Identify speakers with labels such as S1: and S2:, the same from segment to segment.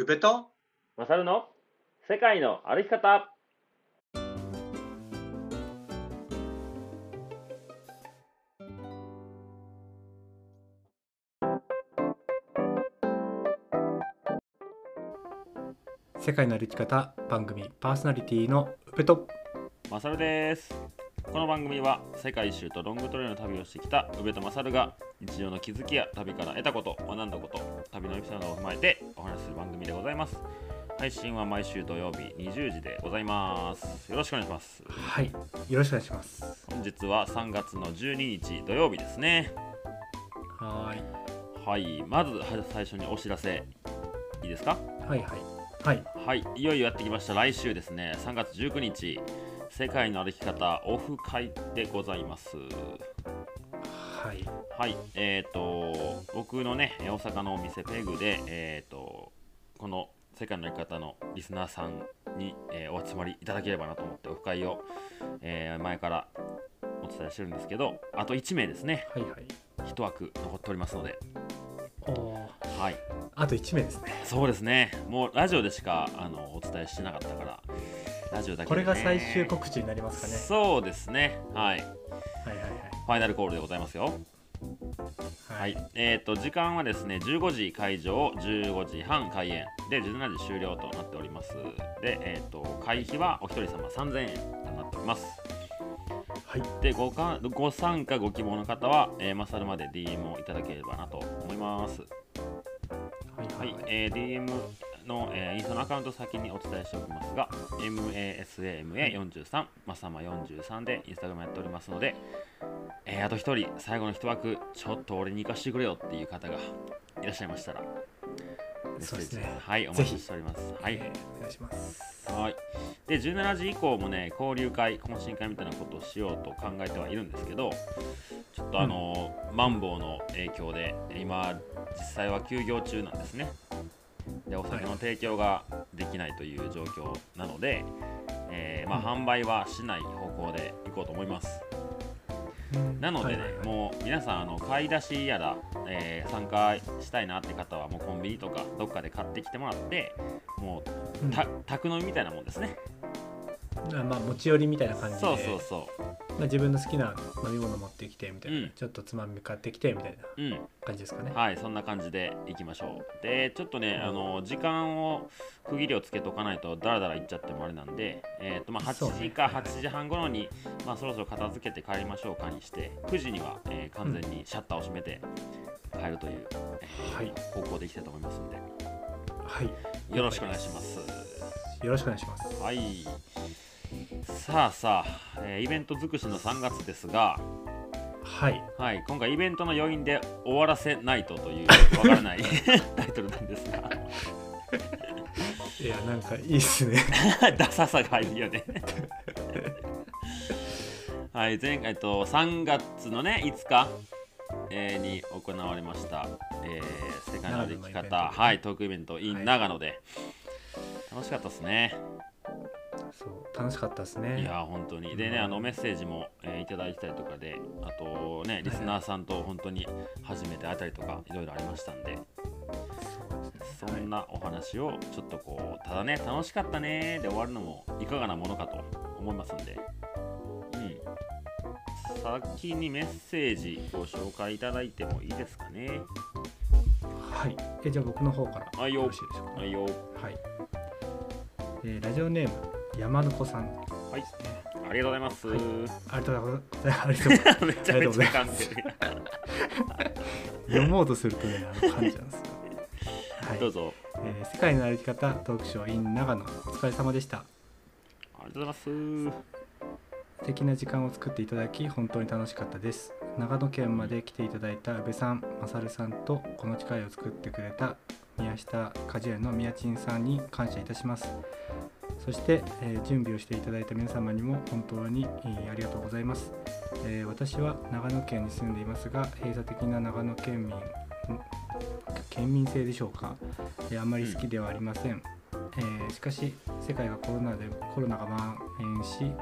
S1: 宇部と？
S2: マサルの？世界の歩き方。
S3: 世界の歩き方番組パーソナリティのウペと。
S2: マサルです。この番組は世界一周とロングトレイルの旅をしてきた宇部とマサルが日常の気づきや旅から得たこと学んだこと旅のエピソードを踏まえてお話しする番組でございます。配信は毎週土曜日20時でございます。よろしくお願いします。
S3: はいよろしくお願いします。
S2: 本日は3月の12日土曜日ですね。
S3: は
S2: はいまずは最初にお知らせいいですか？
S3: はいはい。はい。
S2: はい、いよいよやってきました。来週ですね。3月19日世界の歩き方オフ会でございます。
S3: はい
S2: はいえっ、と僕のね大阪のお店ペグでえっ、とこの世界の歩き方のリスナーさんに、えーお集まりいただければなと思ってオフ会を、えー前からお伝えしてるんですけどあと1名ですね。
S3: はいはい。
S2: 1枠残っておりますので。はい。
S3: あと1名ですね。
S2: そうですね。もうラジオでしかあのお伝えしてなかったからラジオだけで、ね、
S3: これが最終告知になりますかね。
S2: そうですね。はい
S3: はいはい。
S2: ファイナルコールでございますよ
S3: はい。
S2: はいえっ、と時間はですね15時会場15時半開演。で17時終了となっております。でえっ、と会費はお一人様3000円となっております。
S3: はい。
S2: でごかご参加ご希望の方は、えー、マサルまで DM をいただければなと思います。
S3: はい
S2: はい、えー DM の、えーインスタのアカウント先にお伝えしておきますが MASAMA43 マサマ43でインスタグラムやっておりますので、えーあと一人最後の一枠ちょっと俺に行かしてくれよっていう方がいらっしゃいましたら
S3: そうですね。
S2: はいお待ちしております。はい、
S3: えーお願いします。
S2: はい。で、17時以降もね、交流会、懇親会みたいなことをしようと考えてはいるんですけど、ちょっとあの、マンボウの影響で、今、実際は休業中なんですね。で、お酒の提供ができないという状況なので、えーまあ、
S3: うん。
S2: 販売はしない方向でいこうと思います。なのでね、もう皆さんあの買い出しやら、えー参加したいなって方はもうコンビニとかどっかで買ってきてもらってもう
S3: うん。
S2: た宅飲みみたいなもんですね。
S3: あまあ持ち寄りみたいな感じで
S2: そうそうそ
S3: まあ、自分の好きな飲み物持ってきてみたいな、
S2: うん
S3: ちょっとつまみ買ってきてみたいな
S2: う。うん。
S3: 感じですかね
S2: はい、そんな感じでいきましょう。で、ちょっとね、あの時間を区切りをつけとかないとダラダラいっちゃってもあれなんで、えっ、とまあ
S3: そうね
S2: 8時か8時半頃に、まあそろそろ片付けて帰りましょうかにして、9時には、えー完全にシャッターを閉めて帰るという、えー
S3: はい
S2: 方向でいきたいと思いますので、
S3: はい
S2: よろしくお願いします。
S3: よろしくお願いします
S2: はい。さあさあ、えーイベント尽くしの3月ですが、
S3: はい。
S2: はい、今回イベントの余韻で終わらせないとというわからない タイトルなんですが。
S3: いやなんかいいっすね。
S2: ダサさが入るよね。はい前回と3月のね5日、えーに行われました、えー世界の歩き方。はいトークイベント in
S3: はい。
S2: 長野で、楽しかったですね
S3: そう楽しかったですね。
S2: いやー本当に。でね
S3: うん。
S2: あのメッセージも、えーいただいたりとかであとねリスナーさんと本当に初めて会ったりとかいろいろありましたんで。
S3: そうです
S2: そ
S3: ね
S2: んなお話をちょっとこうただね楽しかったねーで終わるのもいかがなものかと思いますんで。うん。先にメッセージご紹介いただいてもいいですかね？
S3: はい、はい、えじゃあ僕の方から
S2: はいよ
S3: よろしいでしょうか？
S2: はいよ。
S3: はい、えーラジオネーム山の子さん。
S2: はい。ありがとうございます、
S3: はい。ありがとうございます。ありがとうございます
S2: めちゃめちゃ噛んでる
S3: 読もうとするとねあの感じなんですよ。はい。
S2: どうぞ。
S3: えー世界の歩き方トークショー in 長野。お疲れ様でした。
S2: ありがとうございます。
S3: 素敵な時間を作っていただき本当に楽しかったです。長野県まで来ていただいた宇部さん、まさるさんとこの機会を作ってくれた宮下果樹園の宮珍さんに感謝いたしますそして、えー準備をしていただいた皆様にも本当に、えーありがとうございます、えー私は長野県に住んでいますが閉鎖的な長野県民県民性でしょうか、えーあんまり好きではありません、えーしかし世界がコロナでコロナが蔓延し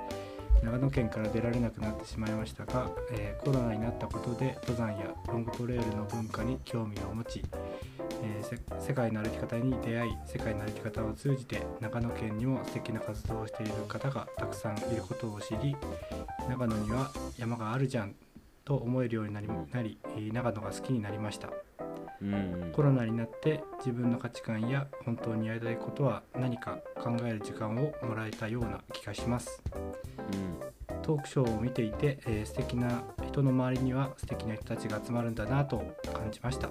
S3: 長野県から出られなくなってしまいましたが、えーコロナになったことで登山やロングトレイルの文化に興味を持ち、えー世界の歩き方に出会い世界の歩き方を通じて長野県にも素敵な活動をしている方がたくさんいることを知り長野には山があるじゃんと思えるようになりなり、えー長野が好きになりました。
S2: うん。うん
S3: コロナになって自分の価値観や本当にやりたいことは何か考える時間をもらえたような気がしますトークショーを見ていて、えー素敵な人の周りには素敵な人たちが集まるんだなと感じました。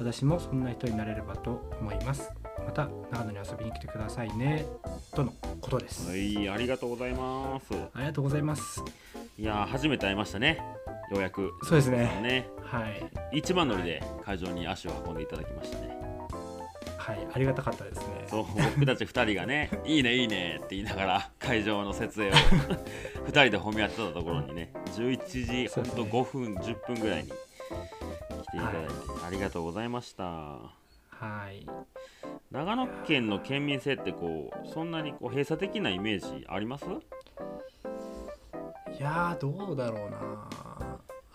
S3: 私もそんな人になれればと思います。また長野に遊びに来てくださいね。とのことです、
S2: はいありがとうございます。
S3: ありがとうございます。
S2: いやー初めて会いましたね。ようやく。
S3: そうですね。
S2: ね。
S3: はい。
S2: 一番乗りで会場に足を運んでいただきましたね
S3: はいありがたかったですね。
S2: そう僕たち2人が ね「いいねいいね」って言いながら会場の設営を 2人で褒め合ってたところにね11時ほんと
S3: そうですね。
S2: 5分10分ぐらいに来ていただいて、ありがとうございました。
S3: はい。
S2: 長野県の県民性ってこうそんなにこう閉鎖的なイメージあります？
S3: いやーどうだろうな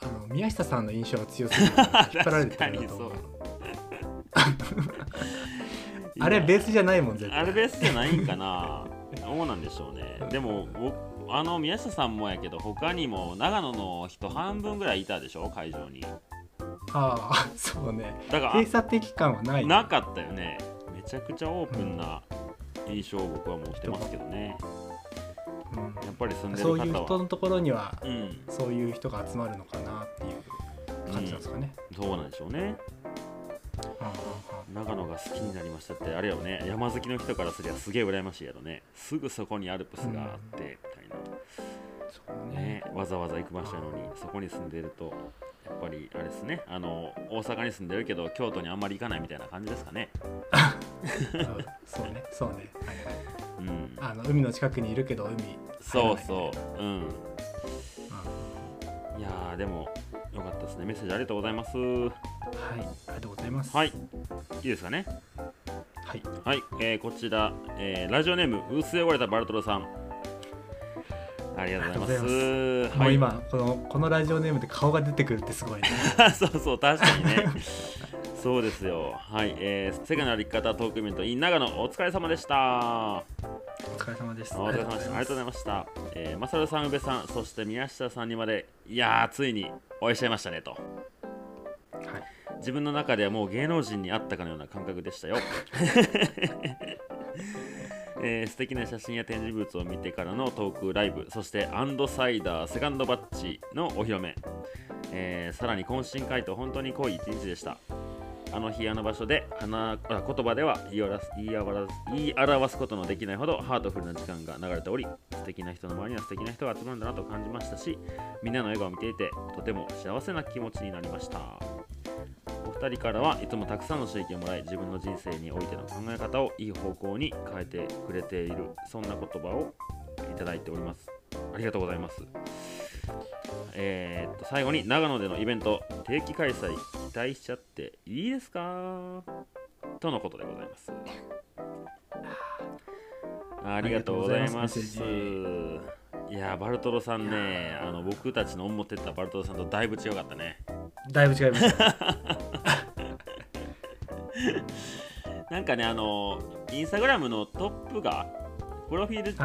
S3: あの宮下さんの印象が強すぎるから引っ張られてるんだと思う。
S2: 確
S3: あれベースじゃないもん絶対。
S2: あれベースじゃないんかな。どうなんでしょうね。でも僕あの宮下さんもやけど他にも長野の人半分ぐらいいたでしょ？会場に。
S3: ああそうね。
S2: だから
S3: 閉鎖的感はない。
S2: なかったよね。めちゃくちゃオープンな印象を僕はもうしてますけどね。
S3: うん。
S2: やっぱり住んで
S3: そういう
S2: る方は
S3: 人のところには
S2: うん。
S3: そういう人が集まるのかなっていう感じなんですかね、
S2: そうなんでしょうね。
S3: あ
S2: 長野が好きになりましたってあれよね山好きの人からすりゃすげえ羨ましいやろね。すぐそこにアルプスがあってみたいな。
S3: そうね。
S2: ね、わざわざ行く場所やのにそこに住んでるとやっぱりあれですね。あの大阪に住んでるけど京都にあんまり行かないみたいな感じですかね。
S3: うんそうね。そうね。はいはい。
S2: うん
S3: あの海の近くにいるけど海
S2: そうそう。うん。
S3: う
S2: いやーでもよかったですね。メッセージありがとうございます。
S3: んはいありがとうございます。
S2: はいいいですかね。
S3: はい。
S2: はい、えーこちら、えーラジオネーム薄汚れたバルトロさん。ありがとうございます。
S3: もう今このこのラジオネームで顔が出てくるってすごいね。
S2: そうそう確かにね。そうですよ。はい、えー、世界の歩き方トークイベント in 長野お疲れ様でした。
S3: お疲れ様です。
S2: お疲れ様でした。ありがとうございました。えー、マサルさん宇部さんそして宮下さんにまでいやーついにお会いしちゃいましたねと。
S3: はい
S2: 自分の中ではもう芸能人に会ったかのような感覚でしたよ、えー素敵な写真や展示物を見てからのトークライブ。そしてアンドサイダーセカンドバッジのお披露目、えーさらに懇親会と本当に濃い一日でした。あの日あの場所で花あ言葉では言い表す言い表す言い表すことのできないほどハートフルな時間が流れており素敵な人の周りには素敵な人が集まるんだなと感じましたしみんなの笑顔を見ていてとても幸せな気持ちになりましたお二人からはいつもたくさんの刺激をもらい自分の人生においての考え方をいい方向に変えてくれているそんな言葉をいただいております。ありがとうございます。えーっと最後に長野でのイベント定期開催期待しちゃっていいですか？とのことでございます。ありがとうございます。
S3: い
S2: やーバルトロさんねあの僕たちの思ってたバルトロさんとだいぶ違かったね
S3: だいぶ違いました。
S2: なんかねあのインスタグラムのトップがプロフィール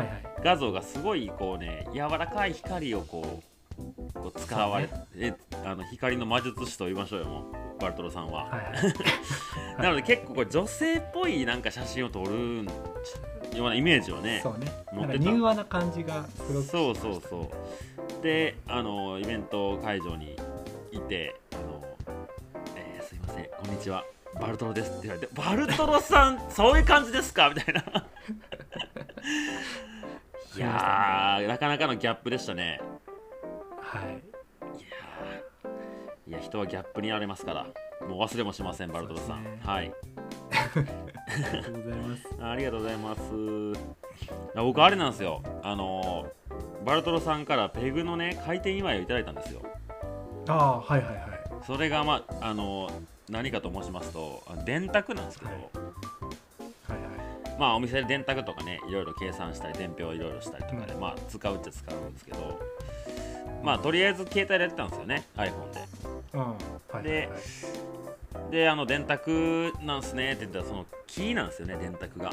S2: 画像がすごいこうね柔らかい光をこうこう使われ、えあの光の魔術師と言いましょうよもうバルトロさんは、
S3: はいはい。
S2: なので結構これ女性っぽいなんか写真を撮るようなイメージをね
S3: そうね。
S2: 持ってた。
S3: 柔和な感じがすごく
S2: そうそうそう。であのイベント会場にいてちは。バルトロです。って言われてバルトロさんそういう感じですか？みたいな。いやーなかなかのギャップでしたね。
S3: はい。
S2: いや人はギャップにありますから。もう忘れもしませんバルトロさん、
S3: ね
S2: はい。
S3: ありがとうございます。
S2: ありがとうございます。あ僕あれなんですよ。あのバルトロさんからペグのね開店祝いをいただいたんですよ。
S3: ああはいはいはい。
S2: それがまああの何かと申しますとあ電卓なんですけど、
S3: はい。はいはい。
S2: まあお店で電卓とかねいろいろ計算したり伝票いろいろしたりとかで、
S3: うん。
S2: まあ使うっちゃ使うんですけどまあとりあえず携帯でやってたんですよね iPhone で。
S3: うん。はいはいはい。
S2: であの電卓なんすねって言ったらそのキーなんですよね電卓が。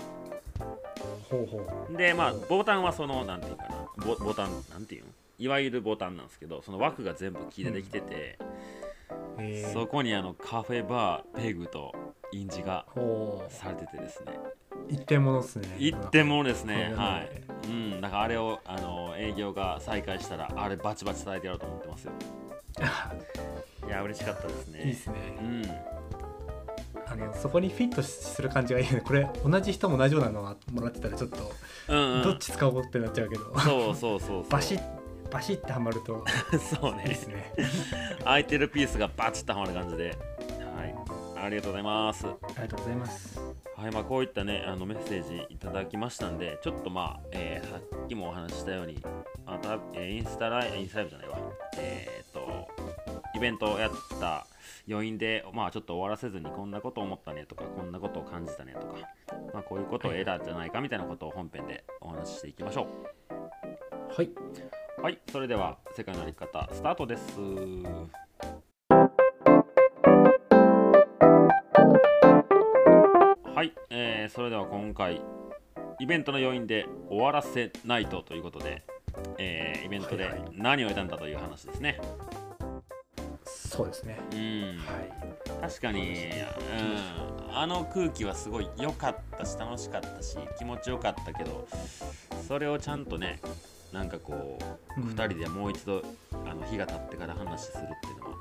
S3: ほうほ
S2: でまあボタンはそのなんていうかなボボタンなんていうのいわゆるボタンなんですけどその枠が全部キーでできてて、
S3: え
S2: そこにあのカフェバーペグと印字がされててですね。
S3: 一点物っすね。
S2: 一点物ですね
S3: は
S2: い。うんだからあれをあの営業が再開したらあれバチバチ叩いてやろうと思ってますよ。いや嬉しかったですね。
S3: いいっすね。
S2: うん。
S3: あのそこにフィットする感じがいいね。これ同じ人も同じようなのがもらってたらちょっと
S2: うんうん。
S3: どっち使おうってなっちゃうけど。
S2: そうそうそうそう。
S3: バシッバシッてはまると
S2: そうね。
S3: いいっすね。
S2: 空いてるピースがバチッとはまる感じで。はい。ありがとうございます。
S3: ありがとうございます。
S2: はいまあ、こういったねあのメッセージいただきましたんでちょっとまあ、えーさっきもお話ししたようにまた、えーインスタライブインスタライブじゃないわ。えっ、とイベントをやった余韻でまあちょっと終わらせずにこんなこと思ったねとかこんなことを感じたねとか、まあ、こういうことを得たんじゃないかみたいなことを本編でお話ししていきましょ
S3: はい、
S2: うはいそれでは世界の歩き方スタートです。はい、えーそれでは今回イベントの要因で終わらせないとということで、えーイベントで
S3: はいはい。
S2: 何を得たんだという話ですね。
S3: そうですね。
S2: うん、
S3: はい。
S2: 確かに、うん、あの空気はすごい良かったし楽しかったし気持ちよかったけどそれをちゃんとねなんかこう、
S3: うん。
S2: 2人でもう一度あの日が経ってから話するっていうのは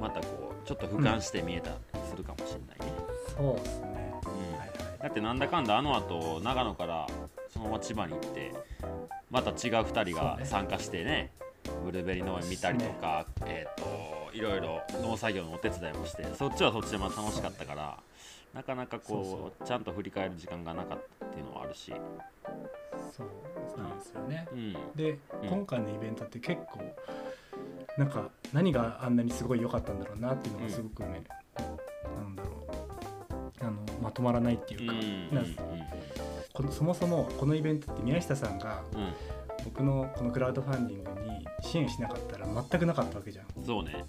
S2: またこうちょっと俯瞰して見えたりするかもしれないね。
S3: そうですね。
S2: うん。
S3: はい
S2: だってなんだかんだあの後長野からそのまま千葉に行ってまた違う2人が参加してねブルーベリー農園見たりとか、えっ、といろいろ農作業のお手伝いもしてそっちはそっちでまた楽しかったから、なかなかこうちゃんと振り返る時間がなかったっていうのはあるし、
S3: そうなんですよね。
S2: うん、
S3: で、
S2: うん。
S3: 今回のイベントって結構なんか何があんなにすごい良かったんだろうなっていうのがすごくね、なんだろう。あのまとまらないっていうか、
S2: うん。
S3: そもそもこのイベントって宮下さんが
S2: うん。うん
S3: 僕のこのクラウドファンディングに支援しなかったら全くなかったわけじゃん。
S2: そうね。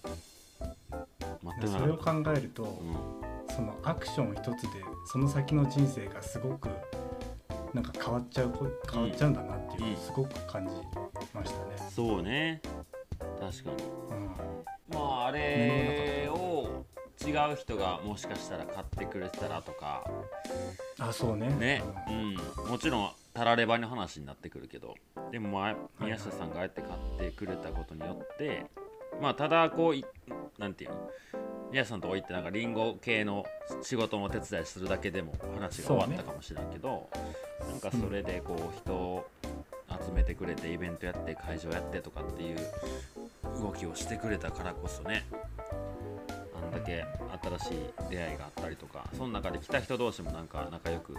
S3: それを考えると、
S2: うん。
S3: そのアクション一つでその先の人生がすごくなんか変わっちゃうこ変わっちゃうんだなっていうのを
S2: うん。
S3: すごく感じましたね。
S2: そうね。確かに。
S3: うん。
S2: まああれを違う人がもしかしたら買ってくれてたらとか。
S3: あそうね。
S2: ね、うん、もちろんたらればの話になってくるけど。でもまあ宮下さんがあえて買ってくれたことによって。まあただこういなんていうの？宮下さんとこ行ってなんかリンゴ系の仕事のお手伝いするだけでも話が終わったかもしれんけど、なんかそれでこう人を集めてくれてイベントやって会場やってとかっていう動きをしてくれたからこそねあんだけ新しい出会いがあったりとかその中で来た人同士もなんか仲良く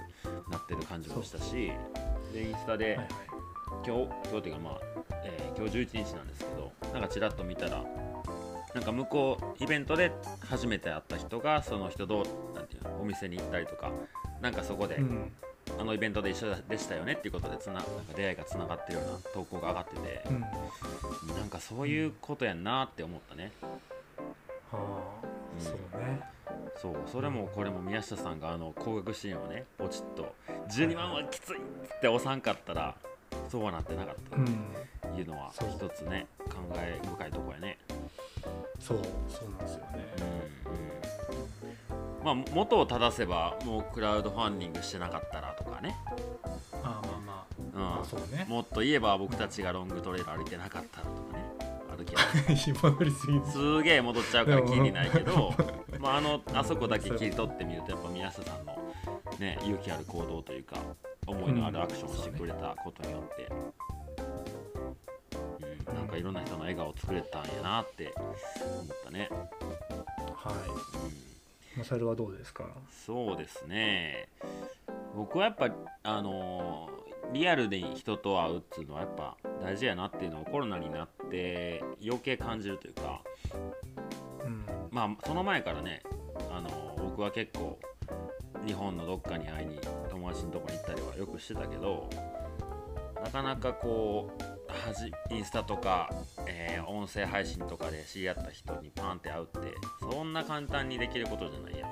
S2: なってる感じもしたしでインスタで、今日今日っていうかまあ、えー今日11日なんですけどなんかちらっと見たらなんか向こうイベントで初めて会った人がその人となんていうのお店に行ったりとかなんかそこで、
S3: うん。
S2: あのイベントで一緒でしたよねっていうことでつななんか出会いがつながってるような投稿が上がってて、
S3: うん、
S2: なんかそういうことやんなって思ったね。
S3: はあ、
S2: うん。
S3: そうね。
S2: そう。それもこれも宮下さんがあの高額支援をねポチッと12万はきついって押さんかったらそうはなってなかった
S3: うん、
S2: っていうのは一つね考え深いとこやね
S3: そうそうなんですよね。
S2: うんうん。まあ元を正せばもうクラウドファンディングしてなかったらとかね、
S3: あまあまあ、
S2: うん。
S3: まあそうね。
S2: もっと言えば僕たちがロングトレイル歩いてなかったらとかね。あるけど
S3: 戻りす
S2: げえ戻っちゃうから気にないけど、まあ、あのあそこだけ切り取ってみるとやっぱ宮下さんの、ね、勇気ある行動というか思いのあるアクションをしてくれたことによって、うんかいろんな人の笑顔を作れたんやなって思ったね、
S3: はい。
S2: うん、
S3: マサルはどうですか？
S2: そうですね僕はやっぱあのーリアルで人と会うっていうのはやっぱ大事やなっていうのをコロナになって余計感じるというか
S3: うん。
S2: まあその前からねあの僕は結構日本のどっかに会いに友達のとこに行ったりはよくしてたけどなかなかこうはじインスタとか、えー音声配信とかで知り合った人にパンって会うってそんな簡単にできることじゃないやん、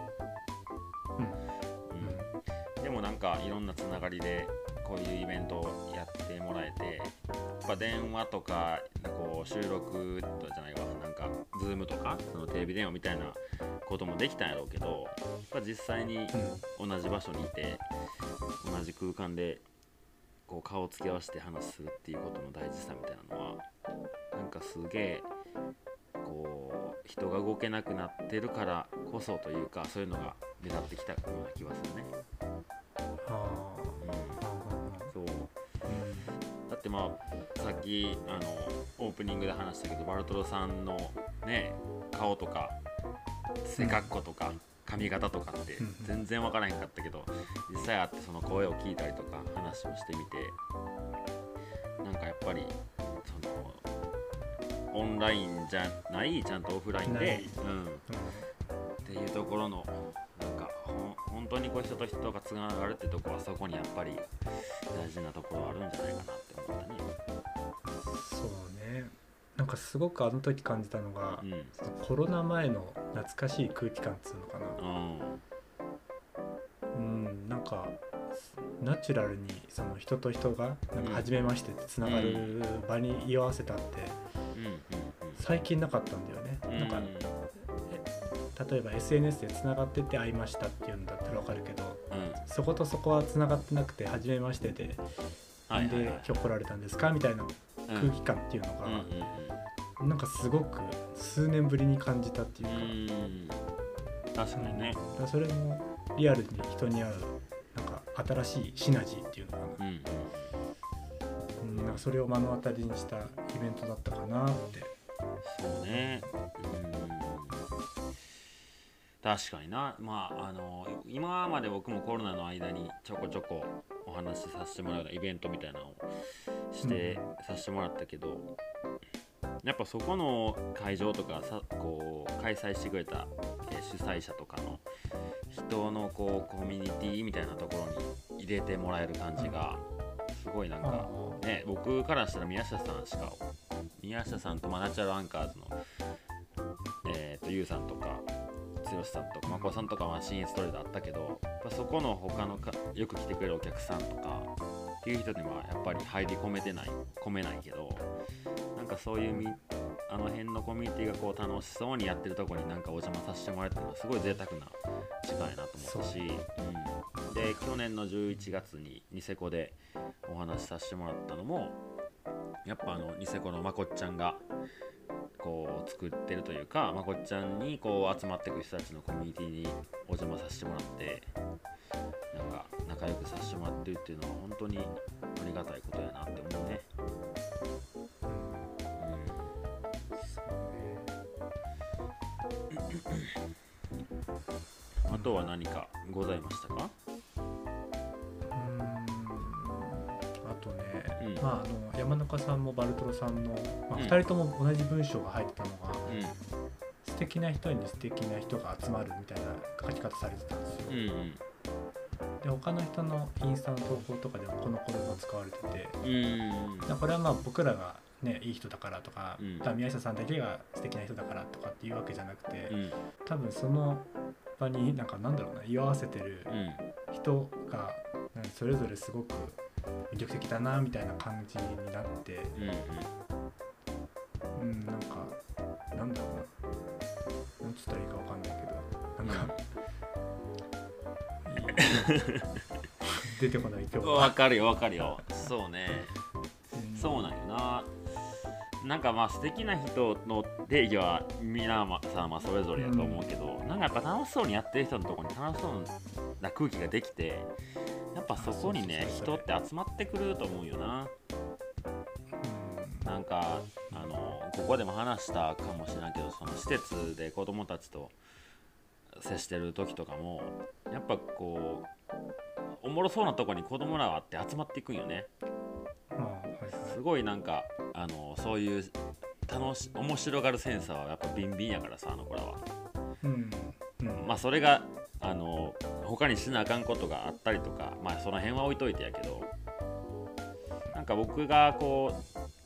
S2: うん。でもなんかいろんなつながりでこういうイベントをやってもらえてやっぱ電話とかこう収録じゃないわ。なんか Zoom とかそのテレビ電話みたいなこともできたんやろうけどやっぱ実際に
S3: うん。
S2: 同じ場所にいて同じ空間でこう顔を付き合わせて話するっていうことの大事さみたいなのはなんかすげえこう人が動けなくなってるからこそというかそういうのが目立ってきたような気はするね。
S3: ああ
S2: うん、そう。
S3: うん。
S2: だってまあさっきあのオープニングで話したけどバルトロさんのね顔とか背格好とか髪型とかって
S3: うん
S2: 全然分からへんかったけど実際会ってその声を聞いたりとか話をしてみてなんかやっぱりそのオンラインじゃないちゃんとオフラインで、うん、っていうところのなんか本当にこう人と人がつながるってとこはそこにやっぱり大事なところあるんじゃないかなって思ったね。
S3: そうね。なんかすごくあの時感じたのが、
S2: うん。
S3: コロナ前の懐かしい空気感っつうのかな
S2: うん。
S3: うんなんかナチュラルにその人と人がなんか初めましてってつながる場に居合わせたって最近なかったんだよね、
S2: うん。
S3: なんか例えば SNS でつながってて会いましたっていうんだったらわかるけど
S2: うん。
S3: そことそこはつながってなくて初めましてで、
S2: はいはいはい。
S3: で今日来られたんですかみたいな
S2: うん
S3: 空気感っていうの
S2: うんうん
S3: が、なんかすごく数年ぶりに感じたっていうか,、
S2: 確かにね。
S3: だからそれもリアルに人に会うなんか新しいシナジーっていうのかな,、
S2: うんうん。
S3: うん、なんかそれを目の当たりにしたイベントだったかなって。
S2: そうね。うん。確かにな。まああの今まで僕もコロナの間にちょこちょこお話しさせてもらうようなイベントみたいなのをして、させてもらったけどやっぱそこの会場とかさこう開催してくれた、えー主催者とかの人のこうコミュニティみたいなところに入れてもらえる感じがすごいなんか、ね、僕からしたら宮下さんしか宮下さんとマナチュラルアンカーズの、えー、とゆうさんとか剛さんとかまこさんとかは新越トレードあったけどやっぱそこの他のかよく来てくれるお客さんとかっていう人にはやっぱり入り込めてない込めないけどなんかそういうみあの辺のコミュニティがこう楽しそうにやってるとこになんかお邪魔させてもらえたのはすごい贅沢な時間やなと思ったし、うん、で去年の11月にニセコでお話しさせてもらったのもやっぱあのニセコのまこっちゃんがこう作ってるというかまこっちゃんにこう集まってくる人たちのコミュニティにお邪魔させてもらってなんか仲良くさせてもらってるっていうのは本当にありがたいことやなって思うね。うん、あとは何かございましたか？
S3: うん。あとね、
S2: うん。
S3: まあ、あの山中さんもバルトロさんの、まあ、
S2: うん。
S3: 2人とも同じ文章が入ってたのが、
S2: う
S3: 素敵な人に素敵な人が集まるみたいな書き方されてたんですよ、
S2: んうん。
S3: で他の人のインスタの投稿とかでもこの言葉使われてて
S2: う
S3: これはまあ僕らがねいい人だからとか、
S2: うん。
S3: 宮下さんだけが素敵な人だからとかっていうわけじゃなくて、
S2: うん。
S3: 多分その場になんかなんだろうな居合わせてる
S2: うん。
S3: 人がそれぞれすごく魅力的だなみたいな感じになって。
S2: うん
S3: うん。なんかなんだろうな。なんつったらいいかわかんないけど。なんか、出てこない今日
S2: わかるよわかるよ。そうねなんかまあ素敵な人の定義は皆さんはそれぞれやと思うけど、なんかやっぱ楽しそうにやってる人のところに楽しそうな空気ができてやっぱそこにね人って集まってくると思うよな。
S3: うん。
S2: なんかあのここでも話したかもしれないけどその施設で子供たちと接してる時とかもやっぱこうおもろそうなとこに子供らがあって集まっていくんよね。すごいなんかあのそういう楽し面白がるセンサーはやっぱビンビンやからさあの子らは。
S3: うん。うん。
S2: まあそれがあの他にしなあかんことがあったりとかまあその辺は置いといてやけどなんか僕がこ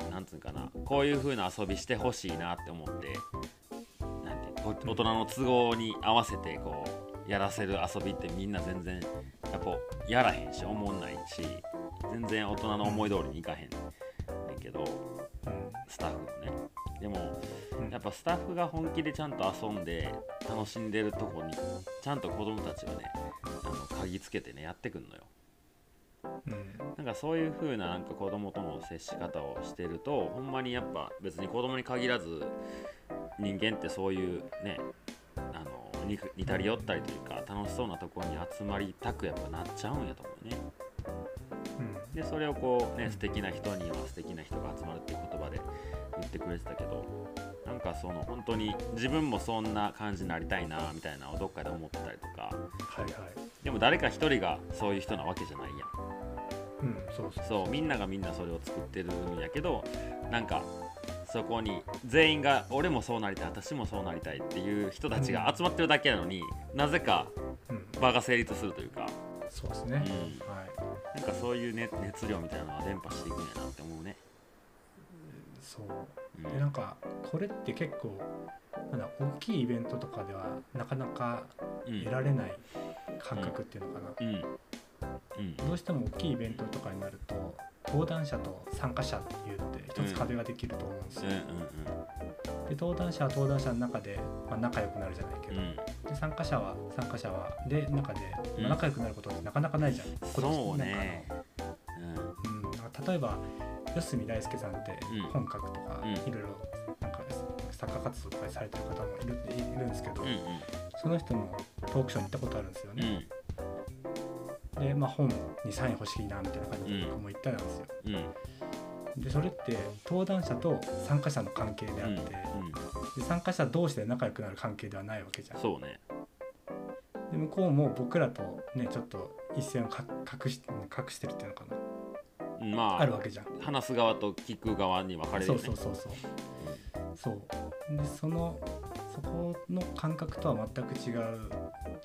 S2: うなんつうかなこういう風な遊びしてほしいなって思ってなんてこ大人の都合に合わせてこうやらせる遊びってみんな全然やっぱやらへんし思んないし全然大人の思い通りにいかへんぱスタッフが本気でちゃんと遊んで楽しんでるとこにちゃんと子供たちはねあの鍵つけてねやってくんのよ。
S3: うん。
S2: なんかそういう風ななんか子供との接し方をしてるとほんまにやっぱ別に子供に限らず人間ってそういうねあの似似たり寄ったりというか楽しそうなところに集まりたくやっぱなっちゃうんやと思うね。
S3: うん。
S2: でそれをこうね素敵な人には素敵な人が集まるっていう言葉で言ってくれてたけどなんかその本当に自分もそんな感じになりたいなみたいなのをどっかで思ってたりとか。
S3: はいはい。
S2: でも誰か一人がそういう人なわけじゃないやん。
S3: うんそうそう
S2: そう。みんながみんなそれを作ってるんやけどなんかそこに全員が俺もそうなりたい私もそうなりたいっていう人たちが集まってるだけなのに、なぜか
S3: うん。
S2: 場が成立するというか、
S3: そうですね、
S2: うん、
S3: はい。
S2: なんかそういう、ね、熱量みたいなのは伝播していくんやなって思うね。
S3: そう。
S2: うん
S3: でなんかこれって結構なんだ大きいイベントとかではなかなか
S2: うん。
S3: 得られない感覚っていうのかな、
S2: うん。うん。
S3: どうしても大きいイベントとかになると登壇者と参加者っていうので一つ壁ができると思うんですよ、
S2: うん。うん。
S3: で登壇者は登壇者の中で、まあ、仲良くなるじゃないけど、
S2: うん。
S3: で参加者は参加者はで中で、
S2: うん。
S3: まあ仲良くなることってなかなかないじゃん、
S2: そうね。
S3: なん。うん、例えば四隅大輔さんって
S2: うん。
S3: 本書くとか、
S2: うん。
S3: いろいろなんか作家活動とかされてる方もいるいるんですけど、
S2: うんうん。
S3: その人のトークショーに行ったことあるんですよ
S2: うん。
S3: ね、で、まあ、本にサイン欲しいなみたいな感じで僕も行ったんですよ、
S2: うん。うん。
S3: でそれって登壇者と参加者の関係であって、で参加者同士で仲良くなる関係ではないわけじゃん。
S2: そうね。
S3: で向こうも僕らとねちょっと一線をか隠し隠してるっていうのかな。
S2: うんまあ
S3: あるわけじゃん。
S2: 話す側と聞く側に分かれる
S3: そ
S2: よね。
S3: うそうそうそう。そう。でそのそこの感覚とは全く違う。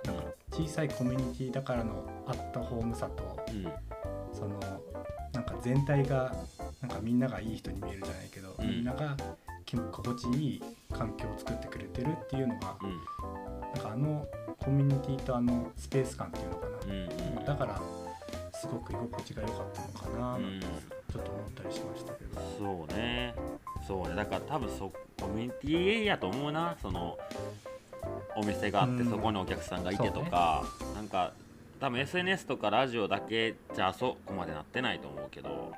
S3: なんか小さいコミュニティだからのアットホームさと
S2: うん。
S3: そのなんか全体がなんかみんながいい人に見えるじゃないけど、
S2: うん。
S3: みんながき心地いい環境を作ってくれてるっていうのが
S2: うん。
S3: なんかあのコミュニティとあのスペース感っていうのかな、
S2: うんうん。
S3: だからすごく居心地が良かったのかななん。ちょっと思ったりしましたけど、
S2: そうね。そうね。だから多分そコミュニティやと思うな。そのお店があって
S3: うん。
S2: そこにお客さんがいてとか、なんか多分 SNS とかラジオだけじゃあそこまでなってないと思うけど。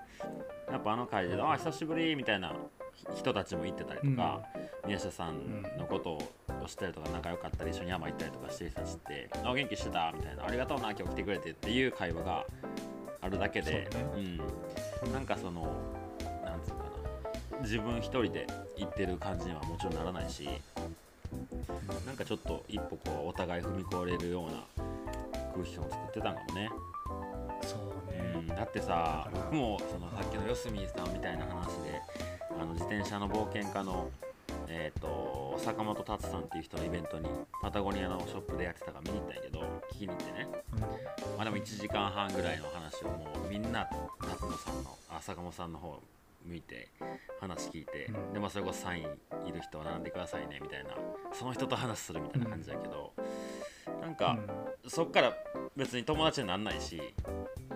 S2: やっぱあの会で「あ久しぶり」みたいな人たちも行ってたりとか、宮下さんのことを知ったりとか仲良かったり一緒に山行ったりとかしてる人たちって「あ元気してた」みたいな「ありがとうな今日来てくれて」っていう会話があるだけで
S3: そう
S2: うん、なんかそのなんつうかな。自分一人で行ってる感じにはもちろんならないしなんかちょっと一歩こうお互い踏み越えれるような空気感を作ってたんかもね、
S3: そうね、
S2: うん、だってさ僕もそのさっきの四隅さんみたいな話であの自転車の冒険家のえー、と坂本達さんっていう人のイベントにパタゴニアのショップでやってたから見に行ったんやけど聞きに行ってね。まあでも1時間半ぐらいの話をもうみんな夏野さんのあ坂本さんの方向いて話聞いて、
S3: うん。
S2: でまあそれこそサインいる人は並んでくださいねみたいなその人と話するみたいな感じだけど、なんか、そっから別に友達にならないし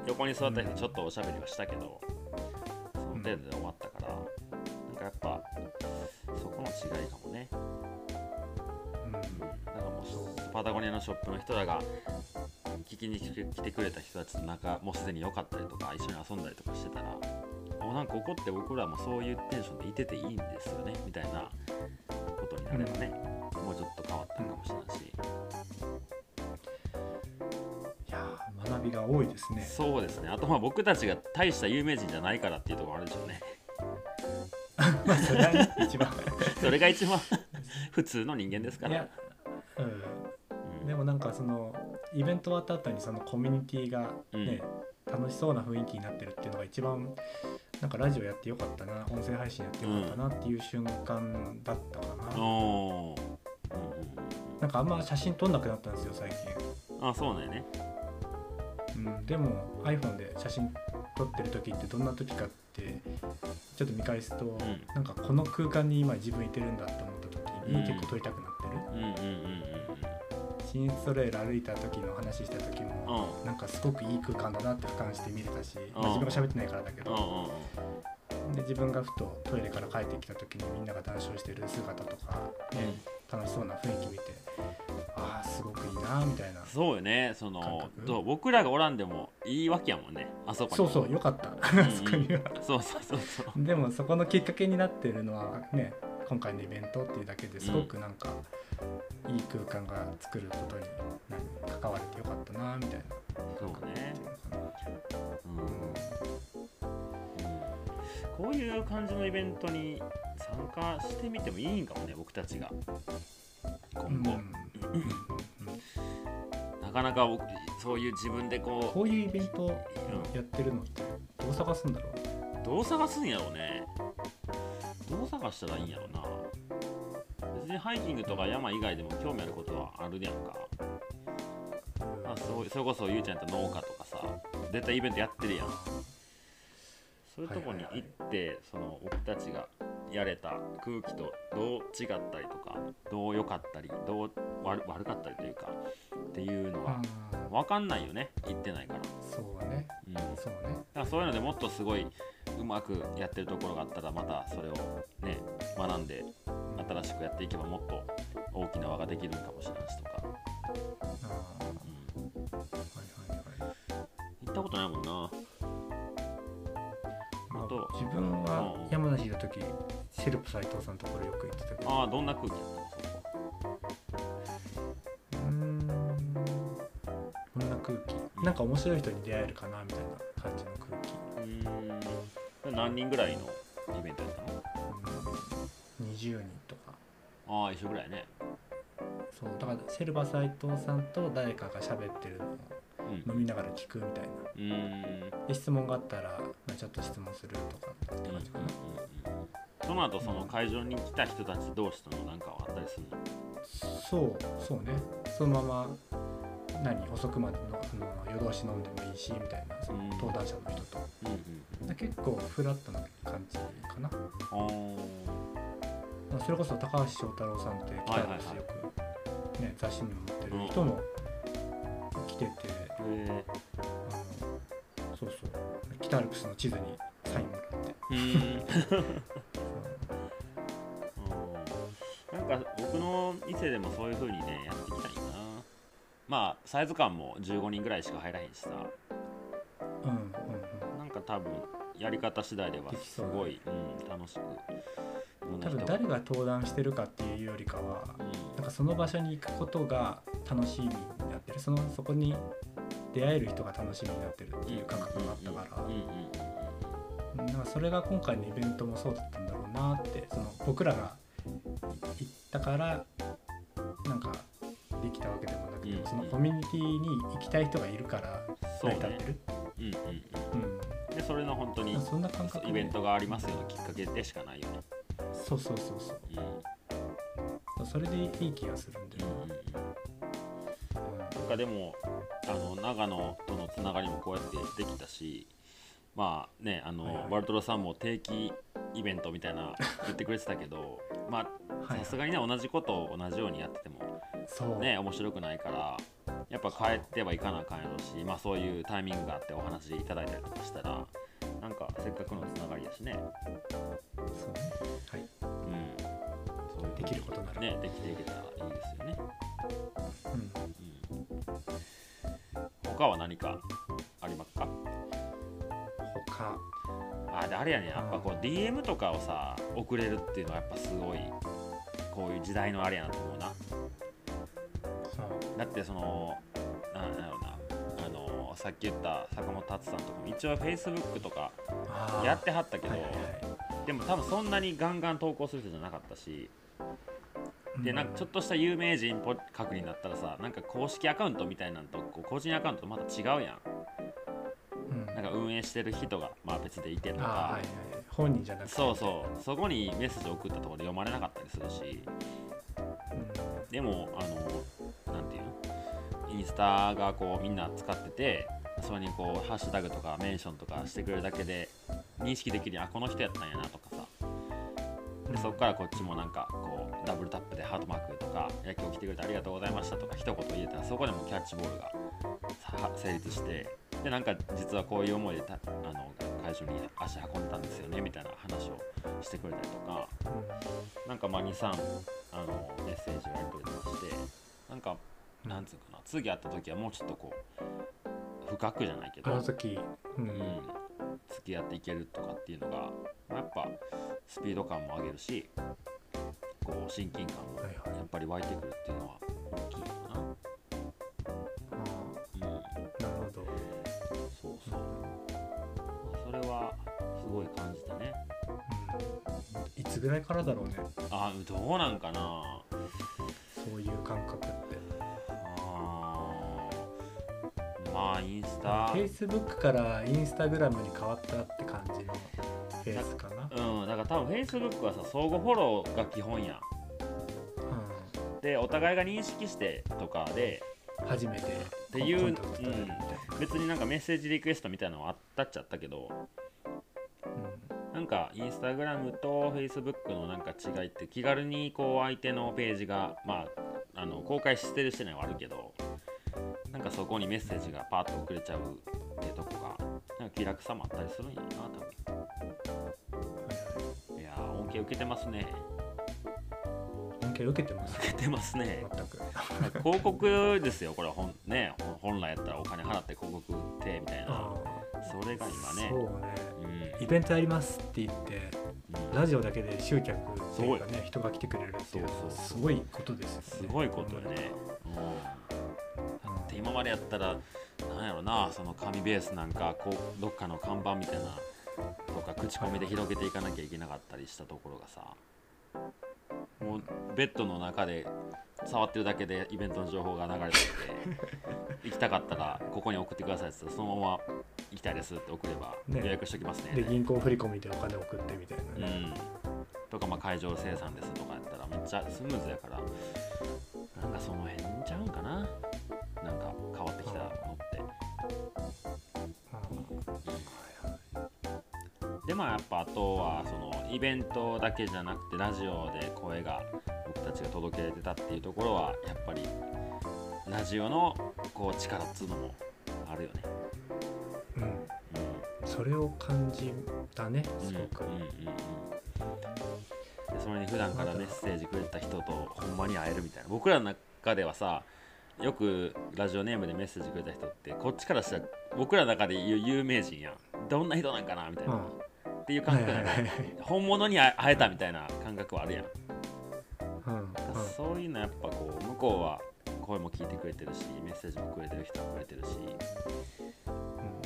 S2: 横に座った人ちょっとおしゃべりはしたけど、その程度で終わった違いかもね。
S3: うん。
S2: だからもうパタゴニアのショップの人らが聞きに来てくれた人たちと仲もうすでに良かったりとか一緒に遊んだりとかしてたらもうなんか怒って僕らもそういうテンションでいてていいんですよねみたいなことになればね、もうちょっと変わったかもしれないし、
S3: いやー学びが多いですね。
S2: そうですね。あとまあ僕たちが大した有名人じゃないからっていうところあるでしょうね
S3: まあそれはね一番。
S2: それが一番。普通の人間ですから。
S3: いや、うん、
S2: うん
S3: でもなんかそのイベント終わった後にそのコミュニティがね、楽しそうな雰囲気になってるっていうのが一番なんかラジオやってよかったな。音声配信やってよかったなっていう瞬間だったかな、
S2: うんうん
S3: なんかあんま写真撮んなくなったんですよ最近、
S2: うんあそうなんやね。
S3: ううん、でも iPhone で写真撮ってる時ってどんな時かってちょっと見返すと、
S2: ん。
S3: なんかこの空間に今自分いてるんだと思った時に
S2: うん。
S3: 結構撮りたくなってる、新ストレール歩いた時の話した時
S2: うん。
S3: も、なんかすごくいい空間だなって俯瞰して見れたし、まあ
S2: うん
S3: 自分が喋ってないからだけど、で自分がふとトイレから帰ってきた時にみんなが談笑してる姿とか、ね楽しそうな雰囲気見てああすごくいいなみたいな。
S2: そうよねそ
S3: 感
S2: の
S3: 覚。
S2: どう僕らがおらんでもいいわけやもんねあそこに。
S3: そうそうよかった。あそこには。
S2: そうそうそうそう。
S3: でもそこのきっかけになってるのはね今回のイベントっていうだけですごくなんか、いい空間が作ることに何関われてよかったなみたいな。
S2: そうね。
S3: う
S2: ん。うん。こういう感じのイベントに参加してみてもいいんかもね僕たちが今後、なかなか僕そういう自分でこ
S3: こういうイベント
S2: う、
S3: やってるのってどう探すんだろう？
S2: うん、どう探すんやろうね。どう探したらいいんやろうな。別にハイキングとか山以外でも興味あることはあるやんか、まあ、そうそれこそゆうちゃんやったら農家とかさ絶対イベントやってるやんそういうとこに行って、その僕たちがやれた空気とどう違ったりとかどう良かったりどう悪悪かったりというかっていうの
S3: あ
S2: が
S3: ー
S2: 分かんないよね行ってないから,、
S3: そうね。
S2: うん、だか
S3: そうね。
S2: らそういうのでもっとすごいうまくやってるところがあったらまたそれをね学んで新しくやっていけばもっと大きな輪ができるんかもしれないしとか、うん、
S3: はいはいはい。
S2: 行ったことないもんな
S3: 時シルプ斉藤さんのところよく行ってた
S2: ああどんな空気やった
S3: うーん。こんな空気？なんか面白い人に出会えるかなみたいな感じの空気。
S2: うーん。何人ぐらいのイベントやったの？
S3: うん。20人とか。
S2: ああ一緒ぐらいね。
S3: そうだからシルバー斉藤さんと誰かが喋ってるのを
S2: うん。
S3: 飲みながら聞くみたいな。
S2: うーん。
S3: で質問があったらまあちょっと質問するとかって感じかな。
S2: その後その会場に来た人たち同士とのなんかはあったりするの？
S3: そうそうね。そのまま何遅くまでの夜通し飲んでもいいしみたいなその
S2: うん。
S3: 登壇者の人と。
S2: うんうん
S3: で結構フラットな感じかな。それこそ高橋翔太郎さんって北原ですよ。く、ね、雑誌にも載ってる人も来てて、
S2: へ
S3: あのそうそう。北アルプスの地図にサインもらって
S2: の店でもそういう風にねやっていきたいな。まあサイズ感も15人ぐらいしか入らへんしさ。
S3: うんうんうん。
S2: なんか多分やり方次第ではすごい、うん、楽しく
S3: 多分誰が登壇してるかっていうよりかは
S2: うん。
S3: なんかその場所に行くことが楽しみになってる。そのそこに出会える人が楽しみになってるっていう感覚があったから。それが今回のイベントもそうだったんだろうなってその僕らが行ったからなんかできたわけでもなくて、
S2: うん。
S3: そのコミュニティに行きたい人がいるから
S2: そうね。
S3: 成り立ってる。
S2: うんうん
S3: うん。
S2: うん。でそれの本当に
S3: そんな感覚
S2: イベントがありますよのきっかけでしかないよね
S3: そうそうそうそう。
S2: うん。
S3: それでいい気がするんだよ
S2: うんうん。うん。なんかでもあの長野とのつながりもこうやってできたしまあねあの、
S3: はいはい。
S2: バルトロさんも定期イベントみたいな言ってくれてたけどまあ
S3: はい。
S2: さすがにね同じことを同じようにやっててもね面白くないからやっぱ帰ってはいかなあかんやろしまあそういうタイミングがあってお話いただいたりとかしたらなんかせっかくのつながりだしね。
S3: そうね。はい。
S2: うん。そういう
S3: できることなら。
S2: ねできていけたらいいですよね。
S3: うん。
S2: うん。他は何かありますか？
S3: 他。
S2: あであれやね。やっぱこう DM とかをさ送れるっていうのはやっぱすごいこういう時代のあれやなと思うなだってそのなんだろうなあのさっき言った坂本達さんとかも一応 Facebook とか
S3: あー。
S2: やってはったけど、
S3: はいはいはい。
S2: でも多分そんなにガンガン投稿する人じゃなかったしでなんかちょっとした有名人っぽい確認だったらさなんか公式アカウントみたいなのとこう個人アカウントとまた違うやん。
S3: うん。
S2: なんか運営してる人がまあ別でいてとか、
S3: はいはい本人じゃなくて。
S2: そうそう。そこにメッセージを送ったところで読まれなかったりするし。
S3: うん。
S2: でもあのインスタがこうみんな使っててそれにこうハッシュタグとかメンションとかしてくれるだけで認識できるにあこの人やったんやなとかさ。でそこからこっちもなんかこうダブルタップでハートマークとか「野球来てくれてありがとうございました」とか一言言えたらそこでもキャッチボールがさ成立してでなんか実はこういう思いでたあの会場に足運んでたんですよねみたいな話をしてくれたりとかなんかまあ23あのメッセージをやり取りとかしてなんかなんつうかな次会った時はもうちょっとこう深くじゃないけど
S3: あの時うん、
S2: うん、付き合っていけるとかっていうのが、まあやっぱスピード感も上げるしこう親近感もやっぱり湧いてくるっていうのは大きいかな、うん、
S3: なるほど。
S2: そうそう、まあ、それはすごい感じたね。
S3: うん。いつぐらいからだろうね。
S2: あどうなんかな。
S3: そういう感覚。っ
S2: あインスタ。
S3: フェイスブックからインスタグラムに変わったって感じのフェースかな。
S2: うんだから多分 Facebook はさ相互フォローが基本やん。でお互いが認識してとかで。
S3: うん初めて。
S2: っていう
S3: コンタクト取れるみたいな
S2: 別になんかメッセージリクエストみたいなのはあったっちゃったけど。なんかインスタグラムとフェイスブックのなんか違いって気軽にこう相手のページがまああの公開してるしてないはあるけどかそこにメッセージがパーッと送れちゃうってとこがなんか気楽さもあったりするんやな多分。いやー恩恵受けてますね。
S3: 恩恵受けてます
S2: 受けてますね。
S3: 全く。
S2: 広告ですよこれは本ね。本来やったらお金払って広告売ってみたいな。
S3: あ
S2: それが今ね。
S3: そうね。
S2: うん。
S3: イベントやりますって言って
S2: うん。
S3: ラジオだけで集客っていうかね人が来てくれるっていうすごいことですよね。
S2: すごいことよね、うん、今までやったらなんやろなその紙ベースなんかこうどっかの看板みたいなとか口コミで広げていかなきゃいけなかったりしたところがさもうベッドの中で触ってるだけでイベントの情報が流れてきて 行きたかったらここに送ってくださいって言ったらそのまま行きたいですって送れば
S3: ね。
S2: 予約しておきますね。
S3: で銀行振り込みでお金送ってみたいなね、
S2: うん、とかまあ会場生産ですとかやったらめっちゃスムーズやからなんかその辺ちゃうんかななんか変わってきたのって。でもやっぱあとはそのイベントだけじゃなくてラジオで声が僕たちが届けてたっていうところはやっぱりラジオのこう力っつうのもあるよね。
S3: うん。
S2: うん。
S3: それを感じたねすごく、
S2: うんうんうんうん。でそれに普段からメッセージくれた人とほんまに会えるみたいな。僕らの中ではさよくラジオネームでメッセージくれた人ってこっちからしたら僕らの中で言う有名人やん。どんな人なんかなみたいな、
S3: うん。
S2: っていう感覚なんか本物に会えたみたいな感覚はあるやん、
S3: うんうん。
S2: そういうのやっぱこう向こうは声も聞いてくれてるしメッセージもくれてる人もくれてるし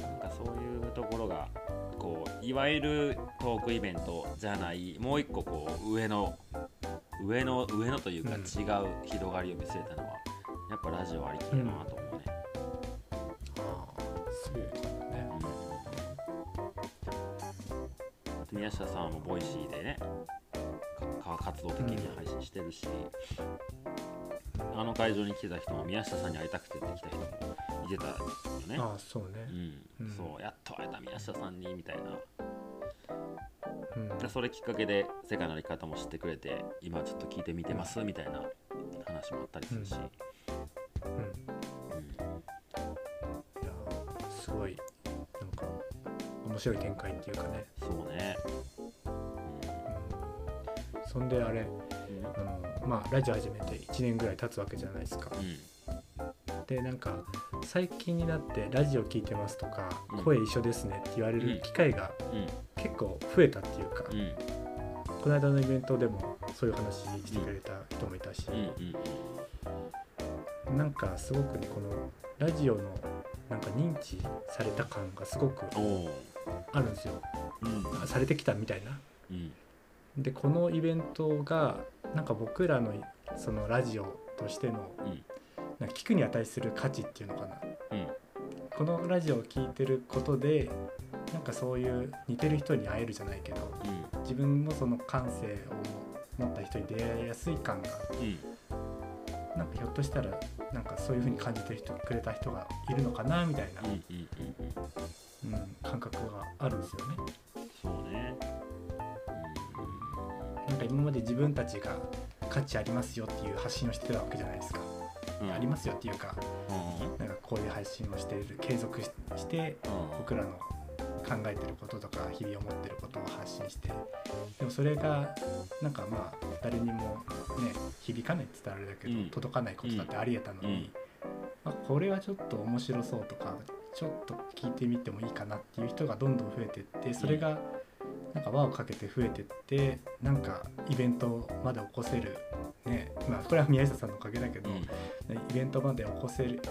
S2: なんかそういうところがこういわゆるトークイベントじゃないもう一個こう上の上の上のというか
S3: うん。
S2: 違う広がりを見せれたのは、やっぱラジオありきだなと思うね。
S3: ああそうかもね
S2: うん。宮下さんもボイシーでねかか活動的に配信してるし、あの会場に来てた人も宮下さんに会いたくてって来た人もいてたよね。
S3: ああそうね。
S2: うん。
S3: うん。
S2: そうやっと会えた宮下さんにみたいな。
S3: うん。
S2: でそれきっかけで世界の歩き方も知ってくれて今ちょっと聞いてみてますみたいな話もあったりするし、
S3: うんすごいなんか面白い展開っていうかね、
S2: そうね、
S3: うん、そんであれ
S2: うん。
S3: あのまあラジオ始めて1年ぐらい経つわけじゃないですか。
S2: うん。
S3: でなんか最近になってラジオ聞いてますとか、
S2: うん。
S3: 声一緒ですねって言われる機会が
S2: うん。
S3: 結構増えたっていうか、
S2: うん。
S3: この間のイベントでもそういう話してくれた人もいたし、
S2: うん。うん。
S3: なんかすごくねこのラジオのか認知された感がすごくあるんですよ。
S2: うん。
S3: されてきたみたいな。
S2: うん。
S3: でこのイベントがなんか僕らのそのラジオとしての
S2: うん
S3: なんか聞くに値する価値っていうのかな。
S2: うん。
S3: このラジオを聴いてることでなんかそういう似てる人に会えるじゃないけど
S2: うん。
S3: 自分のその感性を持った人に出会いやすい感が
S2: うん。
S3: なんかひょっとしたらなんかそういう風に感じて人くれた人がいるのかなみたいな、
S2: うんうんうん。うん
S3: うん、感覚があるんですよね。
S2: そうね。
S3: なんか今まで自分たちが価値ありますよっていう発信をしてたわけじゃないですか。
S2: うん。
S3: ありますよっていうか
S2: うんうん。
S3: なんかこういう配信をしている継続しして僕らの考えてることとか日々思ってることを発信してでもそれがなんかまあ誰にもね響かないって言ったらあれだけど、
S2: うん。
S3: 届かないことだってありえたのに、あこれはちょっと面白そうとかちょっと聞いてみてもいいかなっていう人がどんどん増えてってそれがなんか輪をかけて増えてってなんかイベントまで起こせるねまあこれは宮下さんのおかげだけど、
S2: うん。
S3: イベントまで起こせる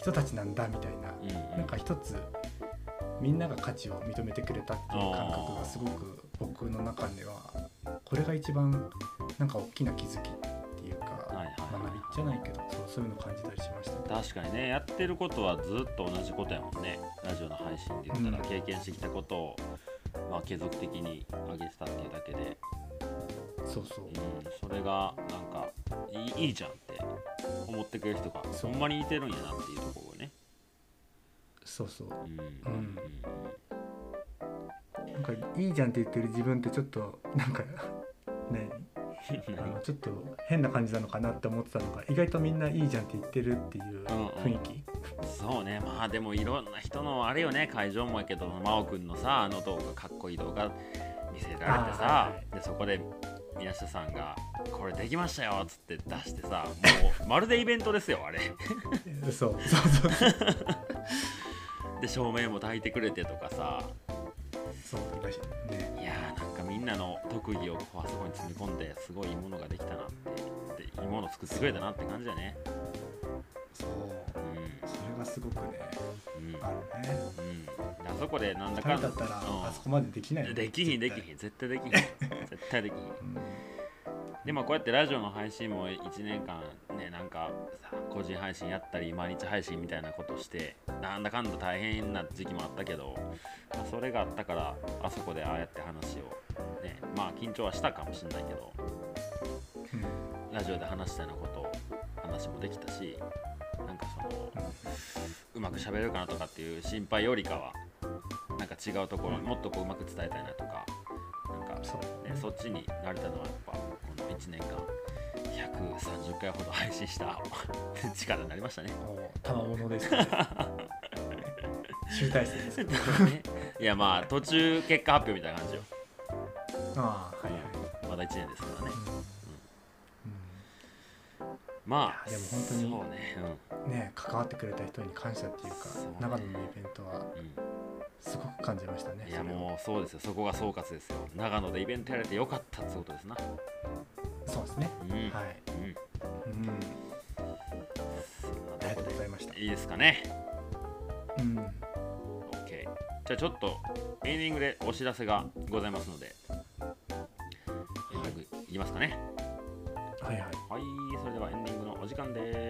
S3: 人たちなんだみたいな
S2: うんうん。
S3: なんか一つみんなが価値を認めてくれたっていう感覚がすごく僕の中ではこれが一番なんか大きな気づきっていうか
S2: はいはい
S3: 学びじゃないけどそうそういうの感じたりしました。
S2: 確かにねやってることはずっと同じことやもんね。ラジオの配信で言ったら
S3: うん。
S2: 経験してきたことを、まあ、継続的に上げてたっていうだけで、
S3: そうそう。
S2: うん、それがなんかいいじゃんって思ってくれる人がほんまにいてるんやなっていうところ
S3: そうそう。
S2: うん。
S3: なんかいいじゃんって言ってる自分ってちょっとなんか ね
S2: うん
S3: あの ちょっと変な感じなのかなって思ってたのが意外とみんないいじゃんって言ってるっていう雰囲気、
S2: そうね。まあでもいろんな人のあれよね。会場もやけど真央くんのさあの動画かっこいい動画見せられてさ、
S3: はいは
S2: でそこで宮下さんが「これできましたよ」っつって出してさもうまるでイベントですよあれ。
S3: そうそうそう
S2: で照明も焚いてくれてとかさ。
S3: そうね。
S2: いやーなんかみんなの特技をあそこに詰め込んですごいいいものができたなってでいいもの作ってくれたなって感じだね。
S3: そう。
S2: う
S3: それがすごくね
S2: んうん。
S3: あるね。
S2: うん。であそこでなんだか
S3: 2人だったら
S2: うん
S3: あそこまでできないよね
S2: できひんでき
S3: 絶
S2: ひん。絶対。できひん。絶対できひん。
S3: 対 うん
S2: でまこうやってラジオの配信も1年間ねなんかさ個人配信やったり毎日配信みたいなことしてなんだかんだ大変な時期もあったけど、まあ、それがあったからあそこでああやって話をねまあ緊張はしたかもしれないけどラジオで話したようなこと話もできたしなんかそのうまく喋れるかなとかっていう心配よりかはなんか違うところにもっとこううまく伝えたいなとかなんか
S3: そう。
S2: ね、そっちになれたのはやっぱこの1年間130回ほど配信した 力になりましたね。
S3: もう賜物ですね。集大成ですけど
S2: いやまあ途中結果発表みたいな感じよ。
S3: ああはいはい。
S2: まだ1年ですからね。
S3: うん。
S2: まあ
S3: いやでも本当に
S2: ね、
S3: うん。ね関わってくれた人に感謝っていうか長野のイベントは。
S2: うん
S3: すごく感じましたね
S2: うん、いやもうそうですよ。そこが総括ですよ。長野でイベントやれてよかったってことですな。
S3: うそうですね。
S2: うん。
S3: はい。
S2: うん、
S3: うん。ありがとうございました。
S2: いいですかね？
S3: うん、
S2: OK じゃあちょっとエンディングでお知らせがございますので、い。きますかね。
S3: はいはい。
S2: はい、それではエンディングのお時間です。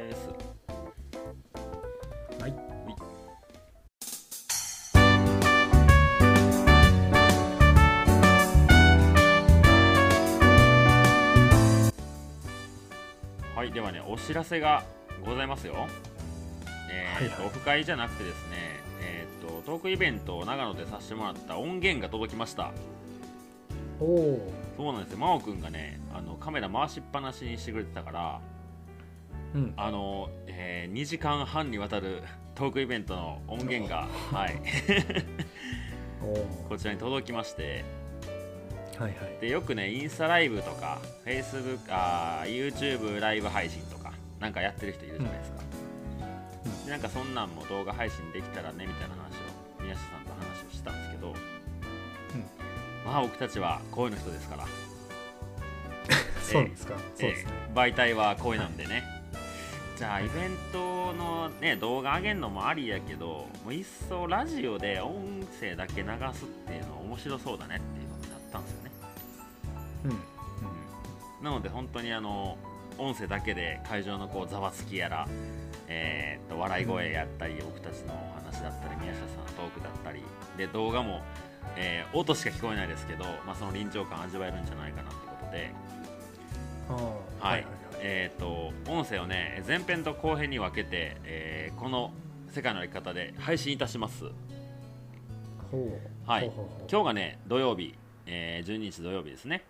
S3: はい、
S2: ではね、お知らせがございますよ。えーと
S3: はいはい。
S2: オフ会じゃなくてですね、えーとトークイベントを長野でさせてもらった音源が届きました。
S3: おお
S2: そうなんですよ、真央くんがね、あのカメラ回しっぱなしにしてくれてたから、
S3: うん。
S2: あの、え2時間半にわたる トークイベントの音源が、はい、こちらに届きまして、
S3: はいはい。
S2: でよくねインスタライブとか Facebook あー YouTube ライブ配信とかなんかやってる人いるじゃないですか、
S3: うん。
S2: でなんかそんなんも動画配信できたらねみたいな話を宮下さんと話をしたんですけど、まあ僕たちは声の人ですから。
S3: そうですか？そうですね。
S2: えー媒体は声なんでね。じゃあイベントのね動画上げるのもありやけどもういっそラジオで音声だけ流すっていうの面白そうだねってうん。なので本当にあの音声だけで会場のこうざわつきやら、えーっと笑い声やったり、僕たちのお話だったり宮下さんのトークだったりで動画も、えー音しか聞こえないですけど、まあ、その臨場感味わえるんじゃないかなってことで。はい。えー、と音声をね前編と後編に分けて、えーこの世界の歩き方で配信いたします。はい。今日がね土曜日、えー12日土曜日ですね、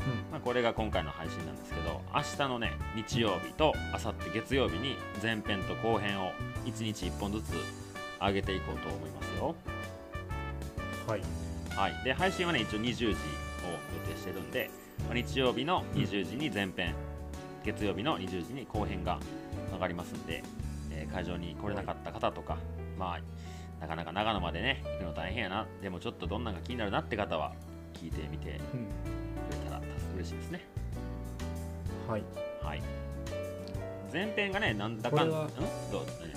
S3: うん。
S2: まあ、これが今回の配信なんですけど明日のね日曜日と明後日月曜日に前編と後編を1日1本ずつ上げていこうと思いますよ。
S3: はい。
S2: はい、で配信はね一応20時を予定してるんで、まあ日曜日の20時に前編、月曜日の20時に後編が上がりますんで、えー会場に来れなかった方とか、まあなかなか長野までね行くの大変やな。でもちょっとどんなのが気になるなって方は聞いてみて嬉しいですね。
S3: はい。
S2: はい。前編がねなんだかん
S3: これは
S2: ん？どう？何？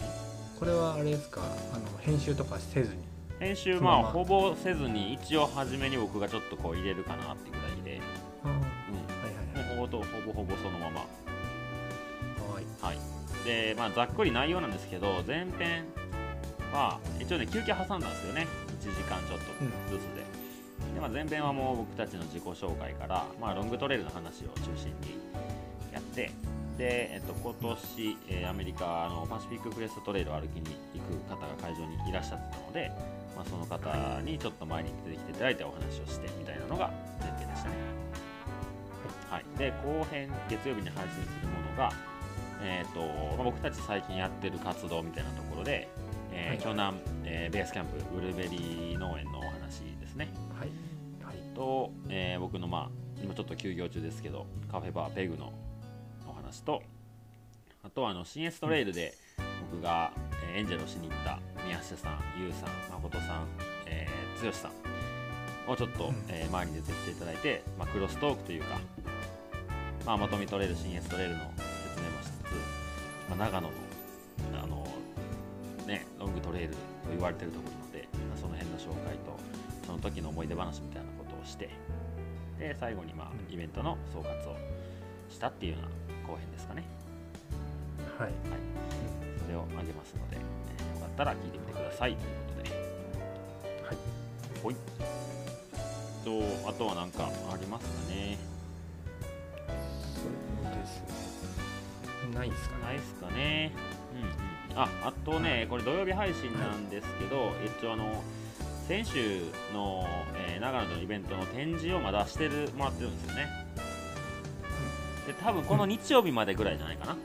S3: これはあれですか？あの編集とかせずに。
S2: 編集
S3: ま
S2: あほぼせずに一応初めに僕がちょっとこう入れるかなってぐらいで、うん、
S3: はいはい
S2: もうほぼとほぼほぼそのまま。
S3: はい。
S2: はい、で、まあ、ざっくり内容なんですけど前編は一応ね休憩挟んだんですよね。1時間ちょっとずつで,、でまあ、前編はもう僕たちの自己紹介から、まあ、ロングトレイルの話を中心にやってで、えっと、今年、えーアメリカのパシフィッククレストトレイルを歩きに行く方が会場にいらっしゃってたので、まあ、その方にちょっと前に出てきていただいてお話をしてみたいなのが前編でしたね。はい、で後編月曜日に配信するものが、えーとまあ、僕たち最近やってる活動みたいなところで、えー
S3: はい。
S2: 京南、えーベースキャンプブルーベリー農園のお話ですねと、えー僕のまあ今ちょっと休業中ですけどカフェバーペグのお話とあとはあの新エストレイルで僕が、えーエンジェルをしに行った宮下さん、ゆうさん、誠さん、えー、剛さんをちょっと、
S3: うん。
S2: えー前に出てきていただいて、まあ、クロストークというか、まあ、まとめトレイル、新エストレイルの説明もしつつ、まあ、長野のあの、ね、ロングトレイルと言われてるところなので、まあ、その辺の紹介とその時の思い出話みたいなことをしてで最後に、まあ、
S3: うん
S2: イベントの総括をしたっていうような後編ですかね。
S3: はい
S2: それをあげますので、えーよかったら聞いてみてくださいということで。
S3: はい
S2: ほい。と、あとは何かありますかね。
S3: そうですねないですかね
S2: ないですかね。うんうん。あ、あとね、これ土曜日配信なんですけど、一応あの、先週の、えー長野のイベントの展示をまだしてるもらってるんですよね。で、多分この日曜日までぐらいじゃないかな。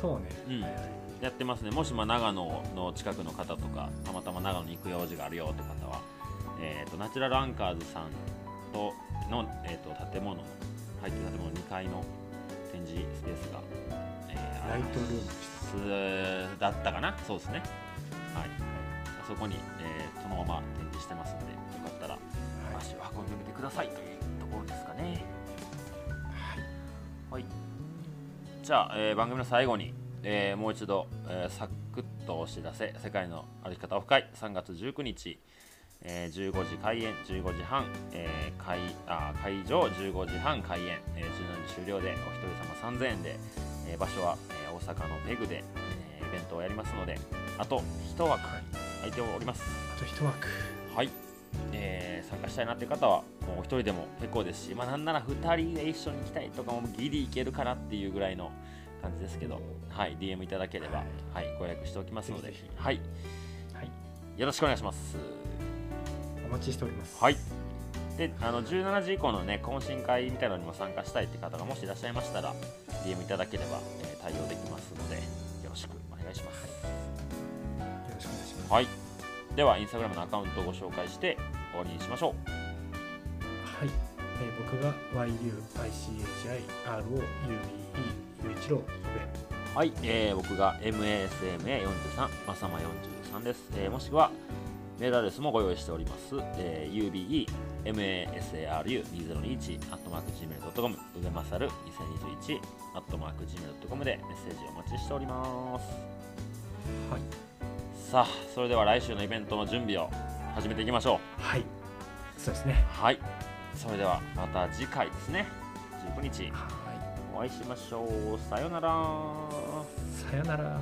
S3: そうね。
S2: うん。
S3: はいはい
S2: やってますね。もしまあ長野の近くの方とかたまたま長野に行く用事があるよって方は、えー、とナチュラルアンカーズさんとの、えー、と建物の入ってる建物2階の展示スペースが、えー
S3: ライトルーム。
S2: スだったかな？そうですね。はい。そこに、まま展示してますのでよかったら
S3: はい。
S2: 足を運んでみてください。というところですかね。はい。じゃあ、えー番組の最後に、えーもう一度、えーサクッとお知らせ。世界の歩き方オフ会3月19日、えー15時開演15時半、えー会あ会場15時半開演、えー17時終了でお一人様3000円で、えー場所は、えー大阪のペグで、えーイベントをやりますのであと1枠空いております。
S3: あと一枠。
S2: はい、えー参加したいなっていう方はもうお一人でも結構ですし、まあ、なんなら2人で一緒に行きたいとかもギリいけるかなっていうぐらいの感じですけど、はい、DM いただければ、はい、ご予約しておきますので。
S3: ぜひぜひ。
S2: はい、
S3: はい。
S2: よろしくお願いします。
S3: お待ちしております。
S2: はい。であの17時以降のね懇親会みたいなのにも参加したいって方がもしいらっしゃいましたら DM いただければ、えー対応できますのでよろしくお願いします。
S3: よろしくお願い。します
S2: はい、ではインスタグラムのアカウントをご紹介して終わりにしましょう。
S3: はい、えー僕が郎
S2: はい、えー僕が MASMA43、まさま43です、えーもしくはメールアドレスもご用意しております、えー UBE MASARU2021 アットマーク Gmail.com うべまさる2021アットマーク Gmail.com でメッセージをお待ちしております。
S3: はい
S2: さあそれでは来週のイベントの準備を始めていきましょう。
S3: はい。そうですね。
S2: はい。それではまた次回ですね。19日。
S3: はい。
S2: お会いしましょう。さようなら。
S3: さよなら